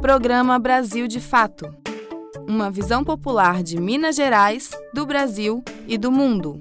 Programa Brasil de Fato. Uma visão popular de Minas Gerais, do Brasil e do mundo.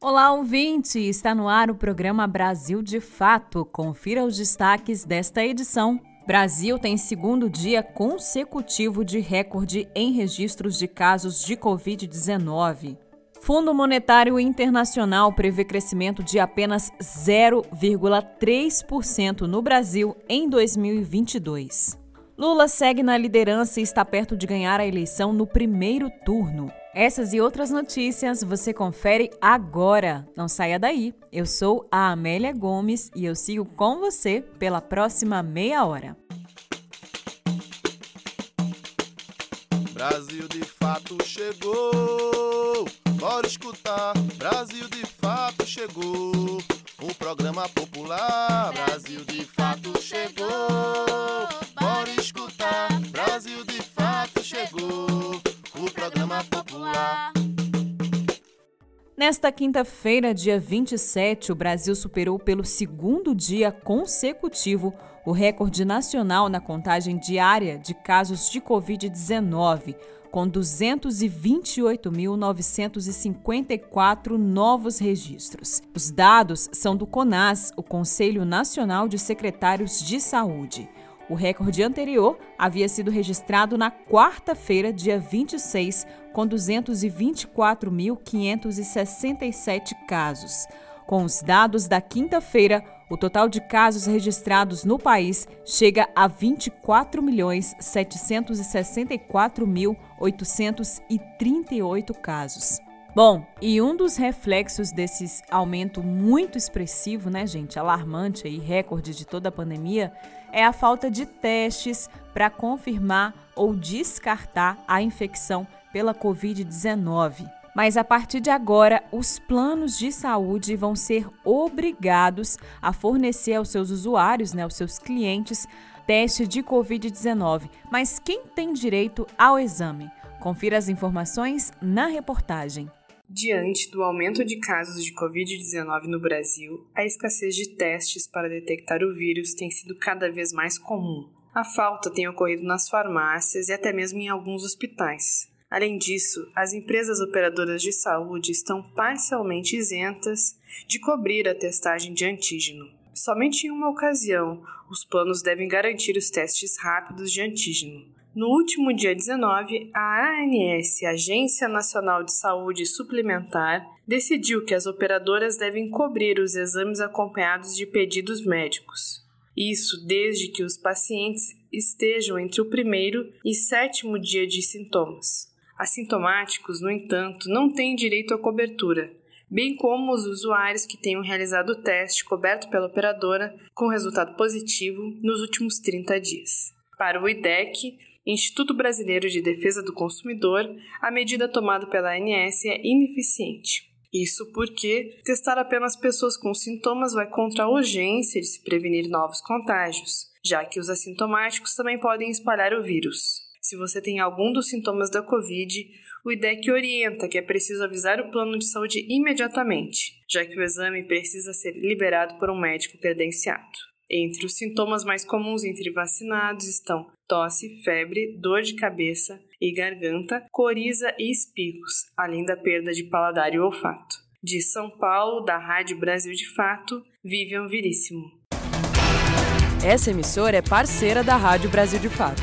Olá, ouvinte! Está no ar o programa Brasil de Fato. Confira os destaques desta edição. Brasil tem segundo dia consecutivo de recorde em registros de casos de Covid-19. Fundo Monetário Internacional prevê crescimento de apenas 0,3% no Brasil em 2022. Lula segue na liderança e está perto de ganhar a eleição no primeiro turno. Essas e outras notícias você confere agora. Não saia daí. Eu sou a Amélia Gomes e eu sigo com você pela próxima meia hora. Brasil de fato chegou. Bora escutar. Brasil de fato chegou. O programa popular. Brasil de fato chegou. Bora escutar. Brasil de fato chegou. O programa popular. Nesta quinta-feira, dia 27, o Brasil superou pelo segundo dia consecutivo o recorde nacional na contagem diária de casos de Covid-19, com 228.954 novos registros. Os dados são do CONAS, o Conselho Nacional de Secretários de Saúde. O recorde anterior havia sido registrado na quarta-feira, dia 26, com 224.567 casos. Com os dados da quinta-feira, o total de casos registrados no país chega a 24.764.838 casos. Bom, e um dos reflexos desse aumento muito expressivo, né, gente, alarmante e recorde de toda a pandemia, é a falta de testes para confirmar ou descartar a infecção pela Covid-19. Mas a partir de agora, os planos de saúde vão ser obrigados a fornecer aos seus usuários, né, aos seus clientes, teste de Covid-19. Mas quem tem direito ao exame? Confira as informações na reportagem. Diante do aumento de casos de Covid-19 no Brasil, a escassez de testes para detectar o vírus tem sido cada vez mais comum. A falta tem ocorrido nas farmácias e até mesmo em alguns hospitais. Além disso, as empresas operadoras de saúde estão parcialmente isentas de cobrir a testagem de antígeno. Somente em uma ocasião, os planos devem garantir os testes rápidos de antígeno. No último dia 19, a ANS, Agência Nacional de Saúde Suplementar, decidiu que as operadoras devem cobrir os exames acompanhados de pedidos médicos. Isso desde que os pacientes estejam entre o primeiro e sétimo dia de sintomas. Assintomáticos, no entanto, não têm direito à cobertura, bem como os usuários que tenham realizado o teste coberto pela operadora com resultado positivo nos últimos 30 dias. Para o IDEC, Instituto Brasileiro de Defesa do Consumidor, a medida tomada pela ANS é ineficiente. Isso porque testar apenas pessoas com sintomas vai contra a urgência de se prevenir novos contágios, já que os assintomáticos também podem espalhar o vírus. Se você tem algum dos sintomas da Covid, o IDEC orienta que é preciso avisar o plano de saúde imediatamente, já que o exame precisa ser liberado por um médico credenciado. Entre os sintomas mais comuns entre vacinados estão tosse, febre, dor de cabeça e garganta, coriza e espirros, além da perda de paladar e olfato. De São Paulo, da Rádio Brasil de Fato, Vivian Viríssimo. Essa emissora é parceira da Rádio Brasil de Fato.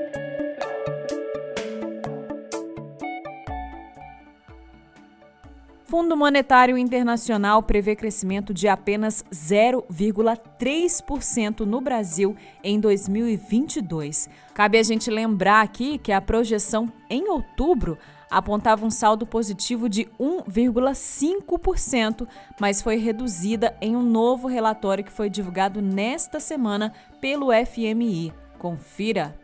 Fundo Monetário Internacional prevê crescimento de apenas 0,3% no Brasil em 2022. Cabe a gente lembrar aqui que a projeção em outubro apontava um saldo positivo de 1,5%, mas foi reduzida em um novo relatório que foi divulgado nesta semana pelo FMI. Confira.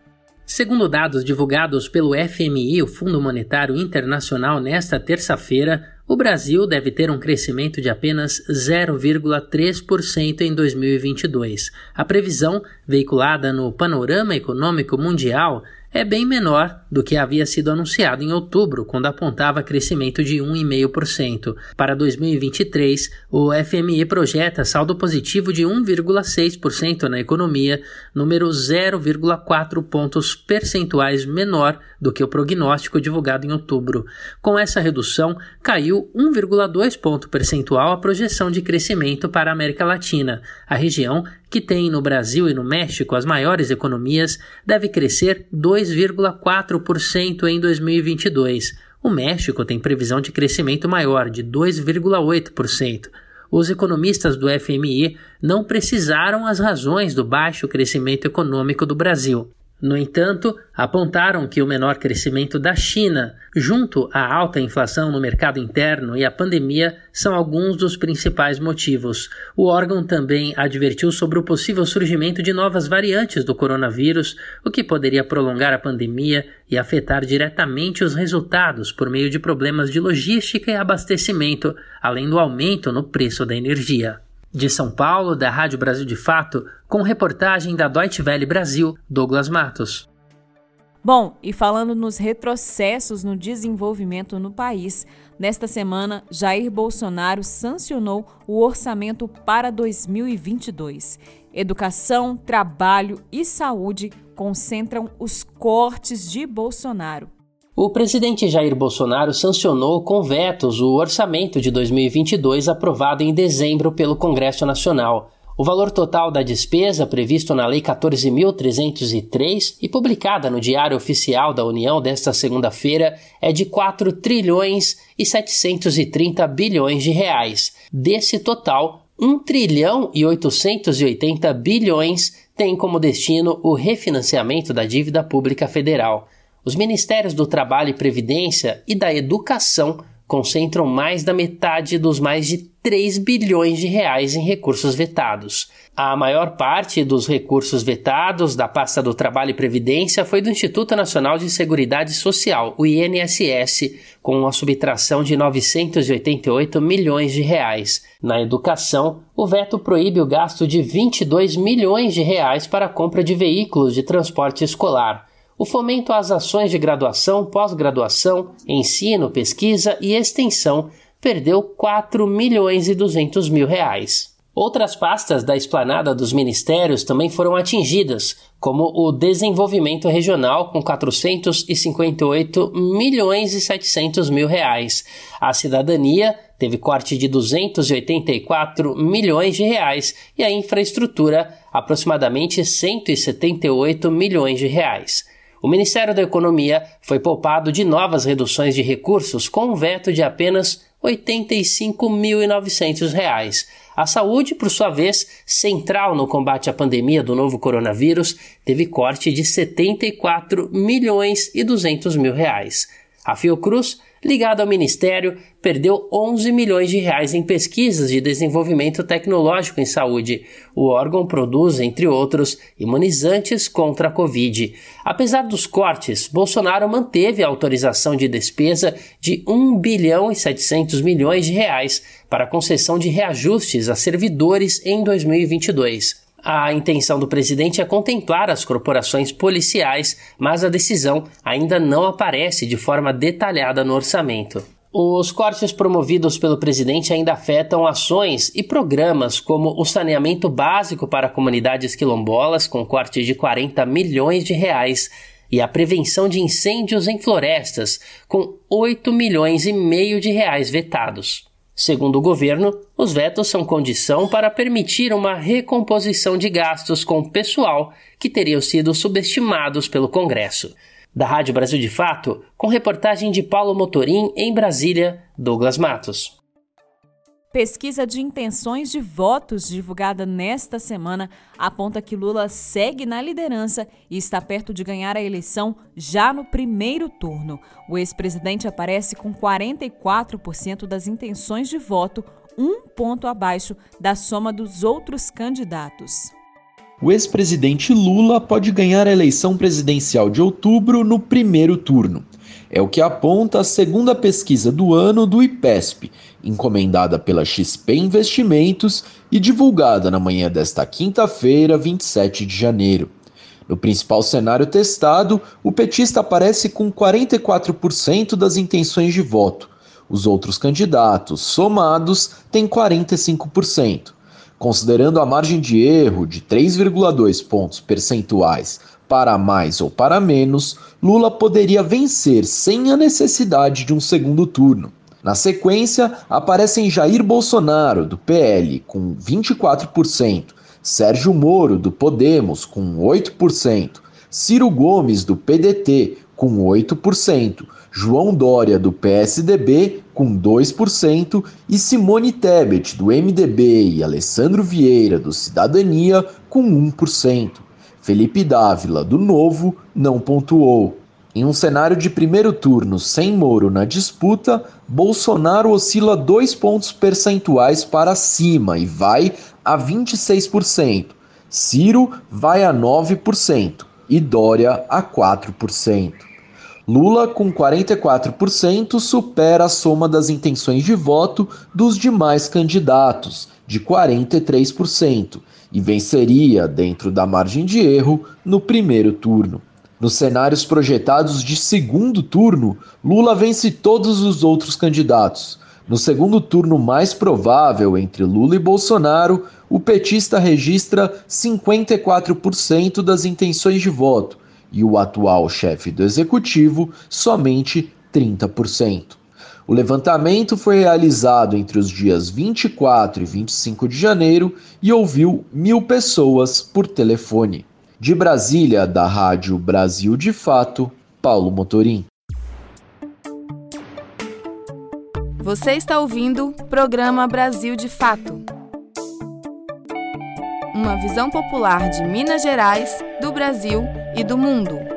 Segundo dados divulgados pelo FMI, o Fundo Monetário Internacional, nesta terça-feira, o Brasil deve ter um crescimento de apenas 0,3% em 2022. A previsão, veiculada no Panorama Econômico Mundial, é bem menor do que havia sido anunciado em outubro, quando apontava crescimento de 1,5%. Para 2023, o FMI projeta saldo positivo de 1,6% na economia, número 0,4 pontos percentuais menor do que o prognóstico divulgado em outubro. Com essa redução, caiu 1,2 ponto percentual a projeção de crescimento para a América Latina. A região, que tem no Brasil e no México as maiores economias, deve crescer 2,4% em 2022. O México tem previsão de crescimento maior, de 2,8% os economistas do FMI não precisaram as razões do baixo crescimento econômico do Brasil. No entanto, apontaram que o menor crescimento da China, junto à alta inflação no mercado interno e a pandemia, são alguns dos principais motivos. O órgão também advertiu sobre o possível surgimento de novas variantes do coronavírus, o que poderia prolongar a pandemia e afetar diretamente os resultados por meio de problemas de logística e abastecimento, além do aumento no preço da energia. De São Paulo, da Rádio Brasil de Fato, com reportagem da Deutsche Welle Brasil, Douglas Matos. Bom, e falando nos retrocessos no desenvolvimento no país, nesta semana Jair Bolsonaro sancionou o orçamento para 2022. Educação, trabalho e saúde concentram os cortes de Bolsonaro. O presidente Jair Bolsonaro sancionou com vetos o orçamento de 2022 aprovado em dezembro pelo Congresso Nacional. O valor total da despesa previsto na Lei 14.303 e publicada no Diário Oficial da União desta segunda-feira é de 4 trilhões e 730 bilhões de reais. Desse total, 1 trilhão e 880 bilhões tem como destino o refinanciamento da dívida pública federal. Os Ministérios do Trabalho e Previdência e da Educação concentram mais da metade dos mais de 3 bilhões de reais em recursos vetados. A maior parte dos recursos vetados da pasta do Trabalho e Previdência foi do Instituto Nacional de Seguridade Social, o INSS, com uma subtração de 988 milhões de reais. Na educação, o veto proíbe o gasto de 22 milhões de reais para a compra de veículos de transporte escolar o fomento às ações de graduação, pós-graduação, ensino, pesquisa e extensão perdeu 4 milhões e 200 mil reais. Outras pastas da esplanada dos ministérios também foram atingidas, como o desenvolvimento regional com 458 milhões e 700 mil reais. A cidadania teve corte de 284 milhões de reais e a infraestrutura aproximadamente 178 milhões de reais. O Ministério da Economia foi poupado de novas reduções de recursos com um veto de apenas R$ 85.900. A saúde, por sua vez, central no combate à pandemia do novo coronavírus, teve corte de 74 milhões 200 mil reais. A Fiocruz ligado ao Ministério, perdeu 11 milhões de reais em pesquisas de desenvolvimento tecnológico em saúde. O órgão produz, entre outros, imunizantes contra a Covid. Apesar dos cortes, Bolsonaro manteve a autorização de despesa de 1 bilhão e 700 milhões de reais para concessão de reajustes a servidores em 2022. A intenção do presidente é contemplar as corporações policiais, mas a decisão ainda não aparece de forma detalhada no orçamento. Os cortes promovidos pelo presidente ainda afetam ações e programas como o saneamento básico para comunidades quilombolas, com corte de 40 milhões de reais, e a prevenção de incêndios em florestas, com 8 milhões e meio de reais vetados. Segundo o governo, os vetos são condição para permitir uma recomposição de gastos com pessoal que teriam sido subestimados pelo Congresso. Da Rádio Brasil de Fato, com reportagem de Paulo Motorim em Brasília, Douglas Matos. Pesquisa de intenções de votos divulgada nesta semana aponta que Lula segue na liderança e está perto de ganhar a eleição já no primeiro turno. O ex-presidente aparece com 44% das intenções de voto, um ponto abaixo da soma dos outros candidatos. o ex-presidente Lula pode ganhar a eleição presidencial de outubro no primeiro turno. É o que aponta a segunda pesquisa do ano do IPESP, encomendada pela XP Investimentos e divulgada na manhã desta quinta-feira, 27 de janeiro. No principal cenário testado, o petista aparece com 44% das intenções de voto. Os outros candidatos, somados, têm 45%. Considerando a margem de erro de 3,2 pontos percentuais para mais ou para menos, Lula poderia vencer sem a necessidade de um segundo turno. Na sequência, aparecem Jair Bolsonaro, do PL, com 24%, Sérgio Moro, do Podemos, com 8%, Ciro Gomes, do PDT, com 8%, João Dória, do PSDB, com 2%, e Simone Tebet, do MDB, e Alessandro Vieira, do Cidadania, com 1%. Felipe Dávila, do Novo, não pontuou. Em um cenário de primeiro turno sem Moro na disputa, Bolsonaro oscila dois pontos percentuais para cima e vai a 26%. Ciro vai a 9% e Dória a 4%. Lula, com 44%, supera a soma das intenções de voto dos demais candidatos, de 43%, e venceria, dentro da margem de erro, no primeiro turno. Nos cenários projetados de segundo turno, Lula vence todos os outros candidatos. No segundo turno mais provável entre Lula e Bolsonaro, o petista registra 54% das intenções de voto e o atual chefe do executivo somente 30%. O levantamento foi realizado entre os dias 24 e 25 de janeiro e ouviu mil pessoas por telefone. De Brasília, da Rádio Brasil de Fato, Paulo Motorim. Você está ouvindo o programa Brasil de Fato. Uma visão popular de Minas Gerais, do Brasil e do mundo.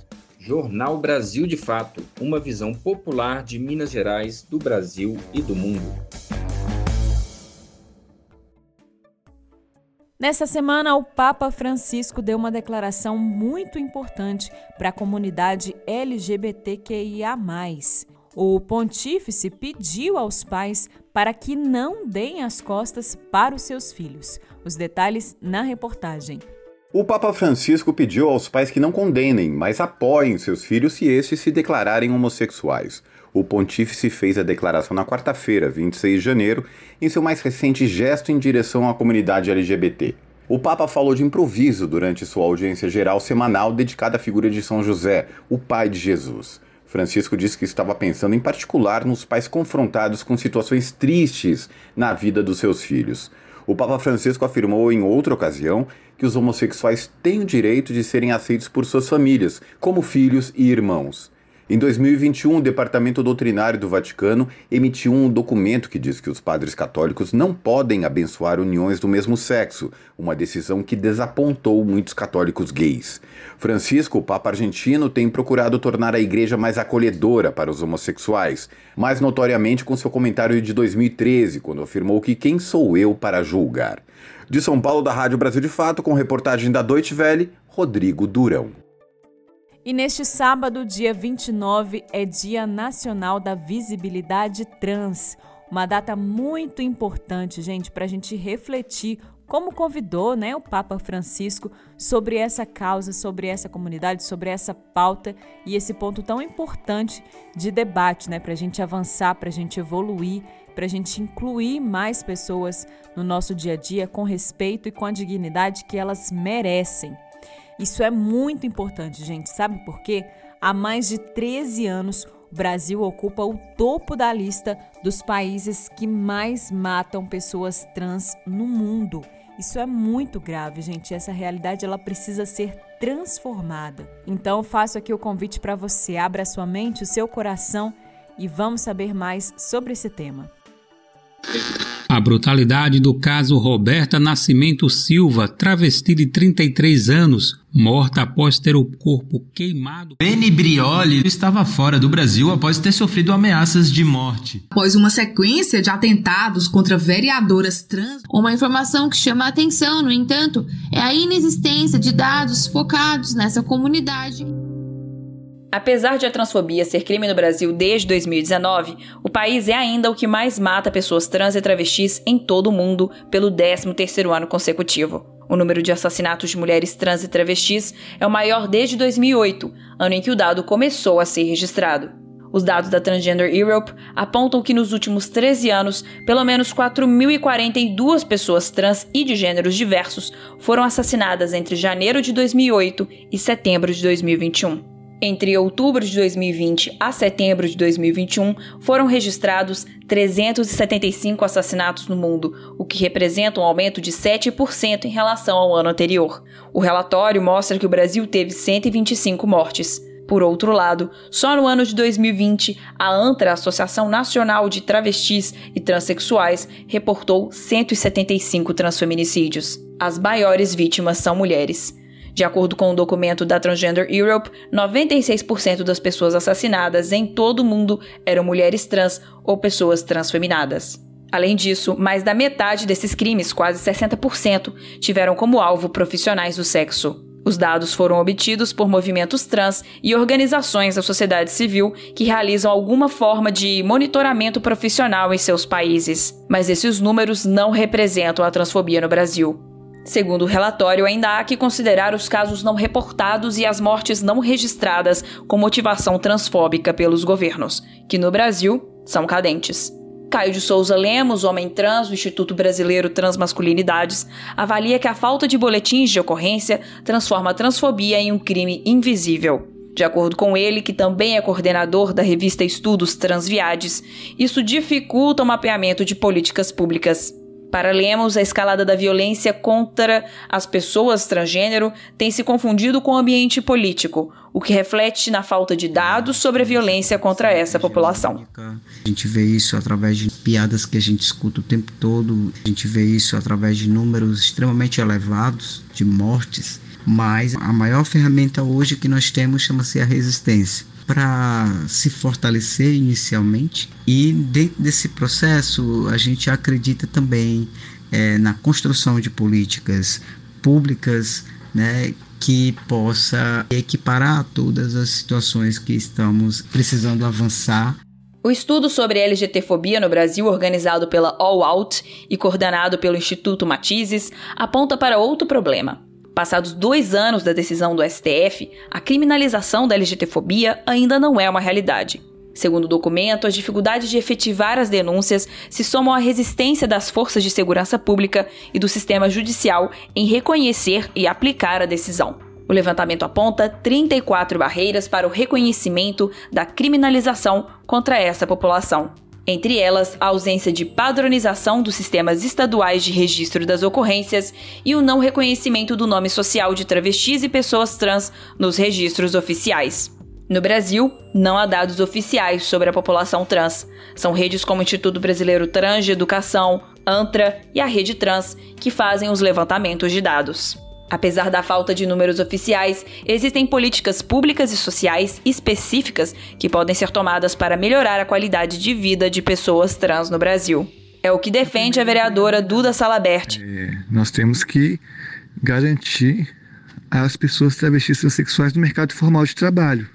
Jornal Brasil de Fato uma visão popular de Minas Gerais, do Brasil e do mundo. Nessa semana, o Papa Francisco deu uma declaração muito importante para a comunidade LGBTQIA. O pontífice pediu aos pais para que não deem as costas para os seus filhos. Os detalhes na reportagem. O Papa Francisco pediu aos pais que não condenem, mas apoiem seus filhos se estes se declararem homossexuais. O pontífice fez a declaração na quarta-feira, 26 de janeiro, em seu mais recente gesto em direção à comunidade LGBT. O Papa falou de improviso durante sua audiência geral semanal dedicada à figura de São José, o pai de Jesus. Francisco disse que estava pensando em particular nos pais confrontados com situações tristes na vida dos seus filhos. O Papa Francisco afirmou em outra ocasião que os homossexuais têm o direito de serem aceitos por suas famílias, como filhos e irmãos. Em 2021, o Departamento Doutrinário do Vaticano emitiu um documento que diz que os padres católicos não podem abençoar uniões do mesmo sexo, uma decisão que desapontou muitos católicos gays. Francisco, o Papa argentino, tem procurado tornar a igreja mais acolhedora para os homossexuais, mais notoriamente com seu comentário de 2013, quando afirmou que quem sou eu para julgar. De São Paulo, da Rádio Brasil de Fato, com reportagem da Deutsche Welle, Rodrigo Durão. E neste sábado, dia 29, é Dia Nacional da Visibilidade Trans. Uma data muito importante, gente, para a gente refletir como convidou né, o Papa Francisco sobre essa causa, sobre essa comunidade, sobre essa pauta e esse ponto tão importante de debate, né, para a gente avançar, para a gente evoluir, para a gente incluir mais pessoas no nosso dia a dia com respeito e com a dignidade que elas merecem. Isso é muito importante, gente. Sabe por quê? Há mais de 13 anos, o Brasil ocupa o topo da lista dos países que mais matam pessoas trans no mundo. Isso é muito grave, gente. Essa realidade ela precisa ser transformada. Então, faço aqui o convite para você. Abra sua mente, o seu coração e vamos saber mais sobre esse tema. A brutalidade do caso Roberta Nascimento Silva, travesti de 33 anos, morta após ter o corpo queimado. Beni Brioli estava fora do Brasil após ter sofrido ameaças de morte. Após uma sequência de atentados contra vereadoras trans. Uma informação que chama a atenção, no entanto, é a inexistência de dados focados nessa comunidade. Apesar de a transfobia ser crime no Brasil desde 2019, o país é ainda o que mais mata pessoas trans e travestis em todo o mundo pelo 13º ano consecutivo. O número de assassinatos de mulheres trans e travestis é o maior desde 2008, ano em que o dado começou a ser registrado. Os dados da Transgender Europe apontam que nos últimos 13 anos, pelo menos 4.042 pessoas trans e de gêneros diversos foram assassinadas entre janeiro de 2008 e setembro de 2021. Entre outubro de 2020 a setembro de 2021, foram registrados 375 assassinatos no mundo, o que representa um aumento de 7% em relação ao ano anterior. O relatório mostra que o Brasil teve 125 mortes. Por outro lado, só no ano de 2020, a ANTRA, Associação Nacional de Travestis e Transsexuais, reportou 175 transfeminicídios. As maiores vítimas são mulheres. De acordo com o um documento da Transgender Europe, 96% das pessoas assassinadas em todo o mundo eram mulheres trans ou pessoas transfeminadas. Além disso, mais da metade desses crimes, quase 60%, tiveram como alvo profissionais do sexo. Os dados foram obtidos por movimentos trans e organizações da sociedade civil que realizam alguma forma de monitoramento profissional em seus países. Mas esses números não representam a transfobia no Brasil. Segundo o relatório, ainda há que considerar os casos não reportados e as mortes não registradas com motivação transfóbica pelos governos, que no Brasil são cadentes. Caio de Souza Lemos, homem trans do Instituto Brasileiro Transmasculinidades, avalia que a falta de boletins de ocorrência transforma a transfobia em um crime invisível. De acordo com ele, que também é coordenador da revista Estudos Transviades, isso dificulta o mapeamento de políticas públicas. Para Lemos, a escalada da violência contra as pessoas transgênero tem se confundido com o ambiente político, o que reflete na falta de dados sobre a violência contra essa população. A gente vê isso através de piadas que a gente escuta o tempo todo, a gente vê isso através de números extremamente elevados de mortes, mas a maior ferramenta hoje que nós temos chama-se a resistência para se fortalecer inicialmente e dentro desse processo a gente acredita também é, na construção de políticas públicas né, que possa equiparar todas as situações que estamos precisando avançar. O estudo sobre LGTfobia no Brasil, organizado pela All Out e coordenado pelo Instituto Matizes, aponta para outro problema Passados dois anos da decisão do STF, a criminalização da LGTfobia ainda não é uma realidade. Segundo o documento, as dificuldades de efetivar as denúncias se somam à resistência das forças de segurança pública e do sistema judicial em reconhecer e aplicar a decisão. O levantamento aponta 34 barreiras para o reconhecimento da criminalização contra essa população. Entre elas, a ausência de padronização dos sistemas estaduais de registro das ocorrências e o não reconhecimento do nome social de travestis e pessoas trans nos registros oficiais. No Brasil, não há dados oficiais sobre a população trans. São redes como o Instituto Brasileiro Trans de Educação, ANTRA e a Rede Trans que fazem os levantamentos de dados. Apesar da falta de números oficiais, existem políticas públicas e sociais específicas que podem ser tomadas para melhorar a qualidade de vida de pessoas trans no Brasil. É o que defende a vereadora Duda Salabert. É, nós temos que garantir as pessoas travestis transexuais no mercado formal de trabalho,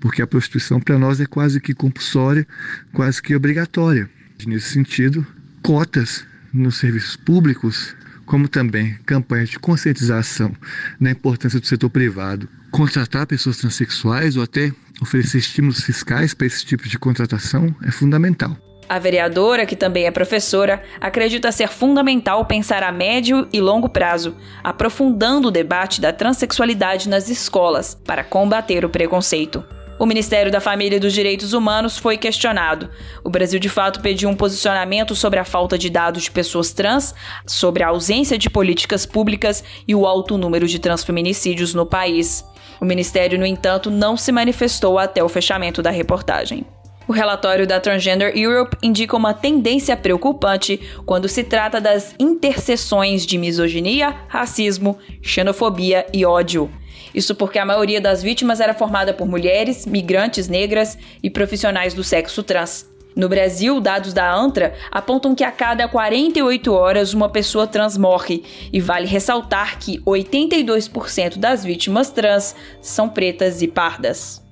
porque a prostituição para nós é quase que compulsória, quase que obrigatória. Nesse sentido, cotas nos serviços públicos como também campanhas de conscientização na importância do setor privado, contratar pessoas transexuais ou até oferecer estímulos fiscais para esse tipo de contratação é fundamental. A vereadora, que também é professora, acredita ser fundamental pensar a médio e longo prazo, aprofundando o debate da transexualidade nas escolas para combater o preconceito. O Ministério da Família e dos Direitos Humanos foi questionado. O Brasil, de fato, pediu um posicionamento sobre a falta de dados de pessoas trans, sobre a ausência de políticas públicas e o alto número de transfeminicídios no país. O Ministério, no entanto, não se manifestou até o fechamento da reportagem. O relatório da Transgender Europe indica uma tendência preocupante quando se trata das interseções de misoginia, racismo, xenofobia e ódio. Isso porque a maioria das vítimas era formada por mulheres, migrantes negras e profissionais do sexo trans. No Brasil, dados da ANTRA apontam que a cada 48 horas uma pessoa trans morre, e vale ressaltar que 82% das vítimas trans são pretas e pardas.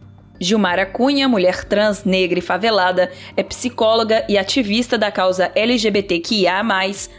Gilmara Cunha, mulher trans, negra e favelada, é psicóloga e ativista da causa LGBTQIA,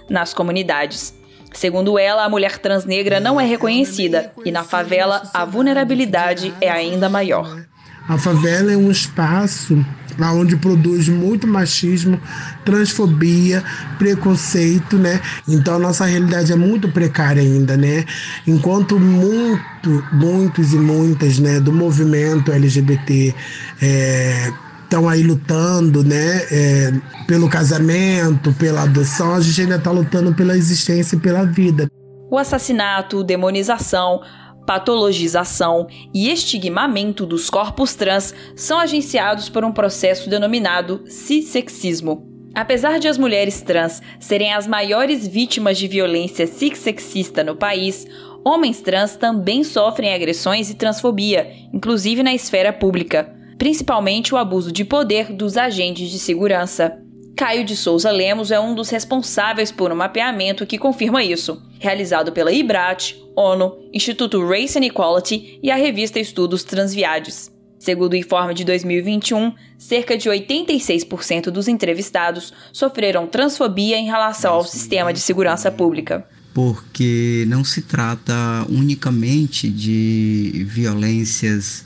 nas comunidades. Segundo ela, a mulher trans negra não é reconhecida e na favela a vulnerabilidade é ainda maior. A favela é um espaço onde produz muito machismo, transfobia, preconceito, né? Então nossa realidade é muito precária ainda, né? Enquanto muito, muitos e muitas, né, do movimento LGBT é, estão aí lutando, né, é, pelo casamento, pela adoção, a gente ainda está lutando pela existência e pela vida. O assassinato, demonização, patologização e estigmamento dos corpos trans são agenciados por um processo denominado cissexismo. Apesar de as mulheres trans serem as maiores vítimas de violência cissexista no país, homens trans também sofrem agressões e transfobia, inclusive na esfera pública, principalmente o abuso de poder dos agentes de segurança. Caio de Souza Lemos é um dos responsáveis por um mapeamento que confirma isso, realizado pela IBRAT, ONU, Instituto Race and Equality e a revista Estudos Transviades. Segundo o informe de 2021, cerca de 86% dos entrevistados sofreram transfobia em relação ao sistema de segurança pública. Porque não se trata unicamente de violências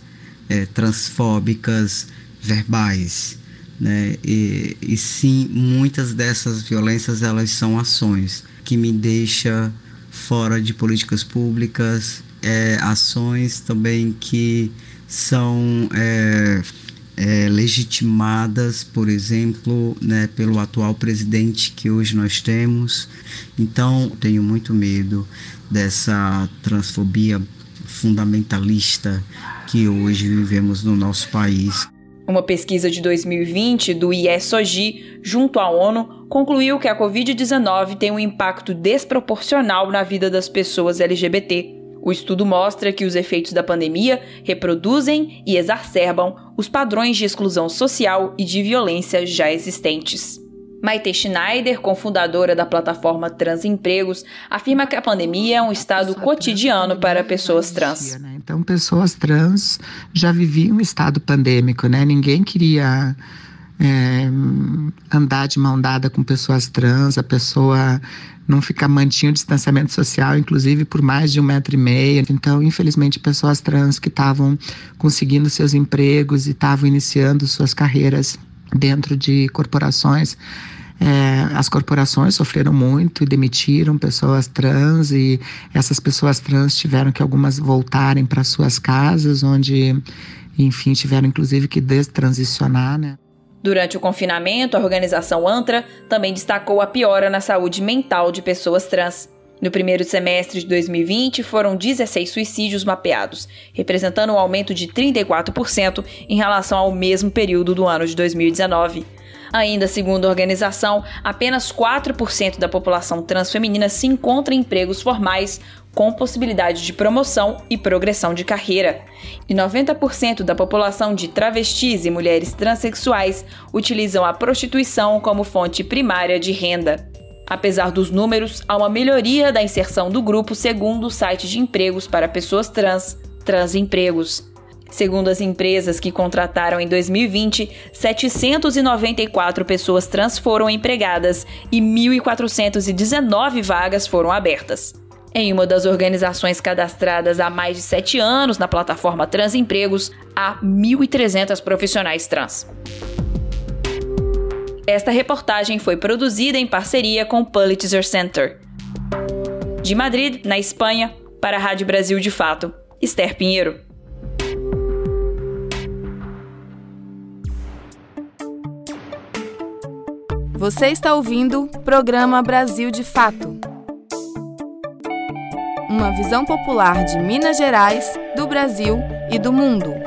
é, transfóbicas verbais né? E, e sim, muitas dessas violências elas são ações que me deixa fora de políticas públicas, é, ações também que são é, é, legitimadas, por exemplo, né, pelo atual presidente que hoje nós temos. Então, tenho muito medo dessa transfobia fundamentalista que hoje vivemos no nosso país. Uma pesquisa de 2020 do IESOGI, junto à ONU, concluiu que a Covid-19 tem um impacto desproporcional na vida das pessoas LGBT. O estudo mostra que os efeitos da pandemia reproduzem e exacerbam os padrões de exclusão social e de violência já existentes. Maite Schneider, cofundadora da plataforma Transempregos, afirma que a pandemia é um estado cotidiano para pessoas trans. Né? Então, pessoas trans já viviam um estado pandêmico, né? Ninguém queria é, andar de mão dada com pessoas trans, a pessoa não ficar mantinha o distanciamento social, inclusive por mais de um metro e meio. Então, infelizmente, pessoas trans que estavam conseguindo seus empregos e estavam iniciando suas carreiras dentro de corporações. É, as corporações sofreram muito e demitiram pessoas trans e essas pessoas trans tiveram que algumas voltarem para suas casas, onde, enfim, tiveram inclusive que destransicionar, né? Durante o confinamento, a organização ANTRA também destacou a piora na saúde mental de pessoas trans. No primeiro semestre de 2020, foram 16 suicídios mapeados, representando um aumento de 34% em relação ao mesmo período do ano de 2019. Ainda segundo a organização, apenas 4% da população transfeminina se encontra em empregos formais com possibilidade de promoção e progressão de carreira. E 90% da população de travestis e mulheres transexuais utilizam a prostituição como fonte primária de renda. Apesar dos números, há uma melhoria da inserção do grupo segundo o site de empregos para pessoas trans, Transempregos. Segundo as empresas que contrataram em 2020, 794 pessoas trans foram empregadas e 1.419 vagas foram abertas. Em uma das organizações cadastradas há mais de sete anos na plataforma Transempregos, há 1.300 profissionais trans. Esta reportagem foi produzida em parceria com o Pulitzer Center. De Madrid, na Espanha, para a Rádio Brasil de Fato, Esther Pinheiro. Você está ouvindo o programa Brasil de Fato. Uma visão popular de Minas Gerais, do Brasil e do mundo.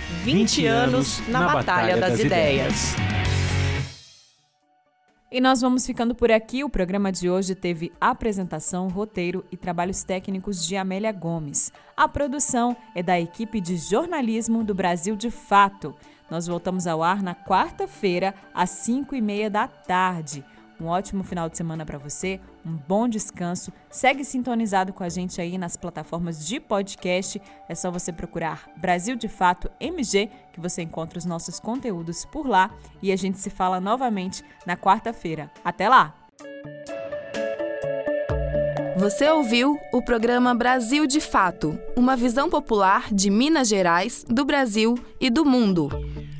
20 anos na Batalha das Ideias. E nós vamos ficando por aqui. O programa de hoje teve apresentação, roteiro e trabalhos técnicos de Amélia Gomes. A produção é da equipe de jornalismo do Brasil de Fato. Nós voltamos ao ar na quarta-feira, às 5 e meia da tarde. Um ótimo final de semana para você, um bom descanso. Segue sintonizado com a gente aí nas plataformas de podcast. É só você procurar Brasil de Fato MG que você encontra os nossos conteúdos por lá e a gente se fala novamente na quarta-feira. Até lá! Você ouviu o programa Brasil de Fato, uma visão popular de Minas Gerais, do Brasil e do mundo.